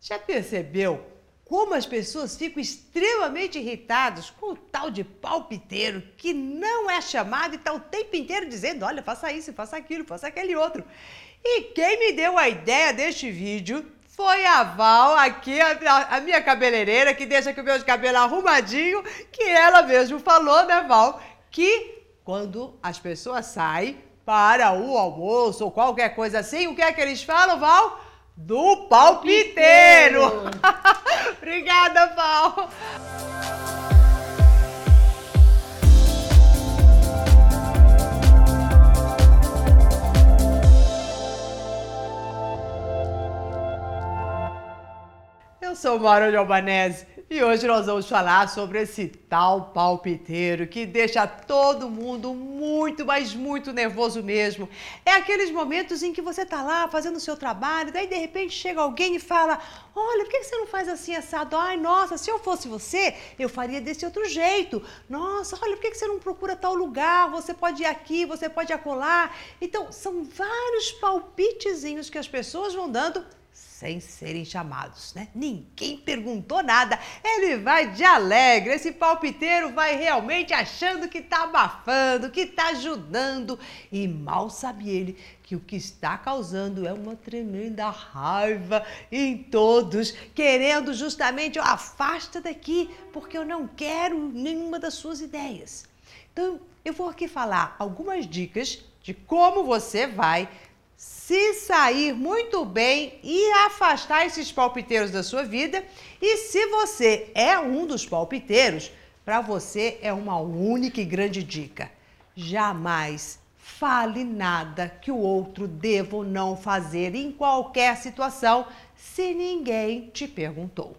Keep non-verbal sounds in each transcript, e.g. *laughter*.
Já percebeu como as pessoas ficam extremamente irritadas com o tal de palpiteiro que não é chamado e está o tempo inteiro dizendo: olha, faça isso, faça aquilo, faça aquele outro. E quem me deu a ideia deste vídeo foi a Val, aqui, a, a minha cabeleireira, que deixa aqui o meu cabelo arrumadinho, que ela mesmo falou, né, Val? Que quando as pessoas saem para o almoço ou qualquer coisa assim, o que é que eles falam, Val? Do palpiteiro! *laughs* Obrigada, Val! Eu sou Mauro de Albanese e hoje nós vamos falar sobre esse tal palpiteiro que deixa todo mundo muito, mas muito nervoso mesmo. É aqueles momentos em que você tá lá fazendo o seu trabalho, daí de repente chega alguém e fala: Olha, por que você não faz assim assado? Ai, nossa, se eu fosse você, eu faria desse outro jeito. Nossa, olha, por que você não procura tal lugar? Você pode ir aqui, você pode acolá. Então, são vários palpitezinhos que as pessoas vão dando sem serem chamados, né? Ninguém perguntou nada. Ele vai de alegre, esse palpiteiro vai realmente achando que tá abafando, que tá ajudando. E mal sabe ele que o que está causando é uma tremenda raiva em todos, querendo justamente, ó, afasta daqui, porque eu não quero nenhuma das suas ideias. Então, eu vou aqui falar algumas dicas de como você vai se sair muito bem e afastar esses palpiteiros da sua vida. E se você é um dos palpiteiros, para você é uma única e grande dica: jamais fale nada que o outro deva ou não fazer em qualquer situação se ninguém te perguntou.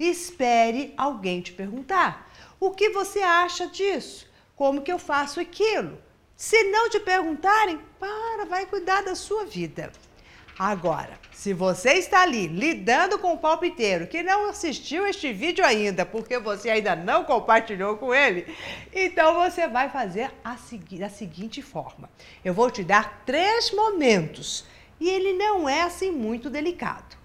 Espere alguém te perguntar. O que você acha disso? Como que eu faço aquilo? Se não te perguntarem, para, vai cuidar da sua vida. Agora, se você está ali lidando com o palpiteiro que não assistiu este vídeo ainda, porque você ainda não compartilhou com ele, então você vai fazer a segui da seguinte forma: eu vou te dar três momentos e ele não é assim muito delicado.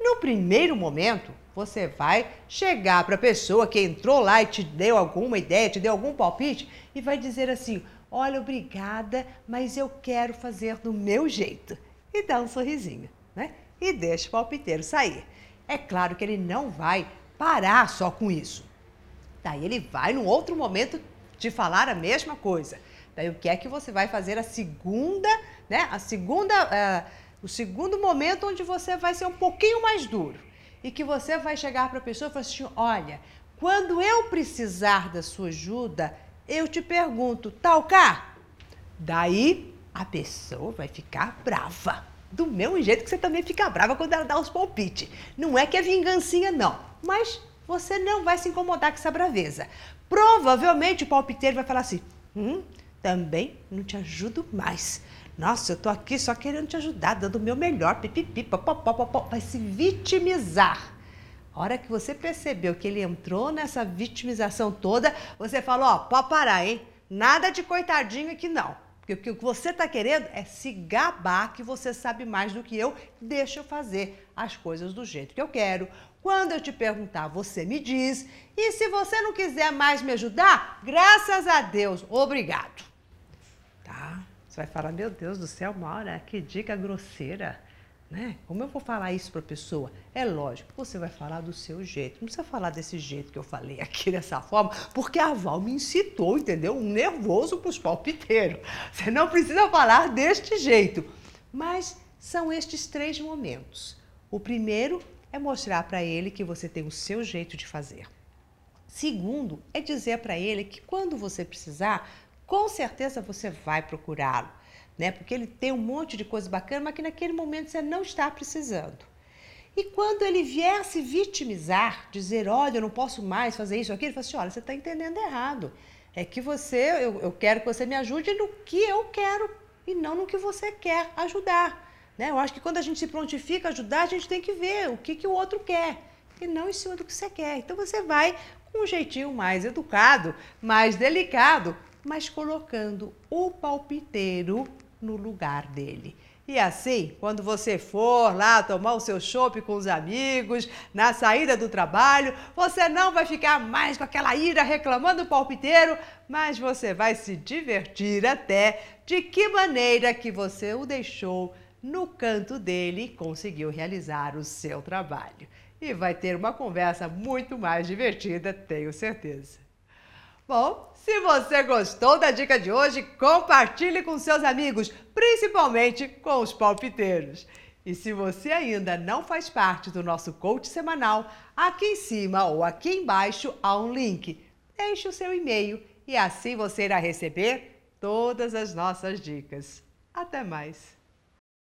No primeiro momento, você vai chegar para a pessoa que entrou lá e te deu alguma ideia, te deu algum palpite e vai dizer assim: Olha, obrigada, mas eu quero fazer do meu jeito. E dá um sorrisinho, né? E deixa o palpiteiro sair. É claro que ele não vai parar só com isso. Daí ele vai, num outro momento, te falar a mesma coisa. Daí o que é que você vai fazer a segunda, né? A segunda, uh, o segundo momento onde você vai ser um pouquinho mais duro. E que você vai chegar para a pessoa e falar assim: olha, quando eu precisar da sua ajuda, eu te pergunto, tal cá? Daí a pessoa vai ficar brava. Do mesmo jeito que você também fica brava quando ela dá os palpites. Não é que é vingancinha, não. Mas você não vai se incomodar com essa braveza. Provavelmente o palpiteiro vai falar assim: hum, também não te ajudo mais. Nossa, eu tô aqui só querendo te ajudar, dando o meu melhor, pipipi, popopó, vai se vitimizar. A hora que você percebeu que ele entrou nessa vitimização toda, você falou, ó, pode parar, hein? Nada de coitadinho aqui não. Porque o que você está querendo é se gabar que você sabe mais do que eu. Deixa eu fazer as coisas do jeito que eu quero. Quando eu te perguntar, você me diz. E se você não quiser mais me ajudar, graças a Deus, obrigado. Tá? Você vai falar, meu Deus do céu, Maura, que dica grosseira. Né? Como eu vou falar isso para a pessoa? É lógico, você vai falar do seu jeito. Não precisa falar desse jeito que eu falei aqui *laughs* dessa forma, porque a Val me incitou, entendeu? Um nervoso para os palpiteiros. *laughs* Você não precisa falar deste jeito. Mas são estes três momentos. O primeiro é mostrar para ele que você tem o seu jeito de fazer. Segundo, é dizer para ele que quando você precisar, com certeza você vai procurá-lo né? Porque ele tem um monte de coisa bacana, mas que naquele momento você não está precisando. E quando ele vier se vitimizar, dizer, olha, eu não posso mais fazer isso, aquilo, ele fala assim, olha, você está entendendo errado. É que você, eu, eu quero que você me ajude no que eu quero e não no que você quer ajudar. Né? Eu acho que quando a gente se prontifica a ajudar, a gente tem que ver o que, que o outro quer e não em cima do que você quer. Então você vai com um jeitinho mais educado, mais delicado, mas colocando o palpiteiro no lugar dele. E assim, quando você for lá tomar o seu chopp com os amigos, na saída do trabalho, você não vai ficar mais com aquela ira reclamando o palpiteiro, mas você vai se divertir até de que maneira que você o deixou no canto dele e conseguiu realizar o seu trabalho. E vai ter uma conversa muito mais divertida, tenho certeza. Bom, se você gostou da dica de hoje, compartilhe com seus amigos, principalmente com os palpiteiros. E se você ainda não faz parte do nosso coach semanal, aqui em cima ou aqui embaixo há um link. Deixe o seu e-mail e assim você irá receber todas as nossas dicas. Até mais!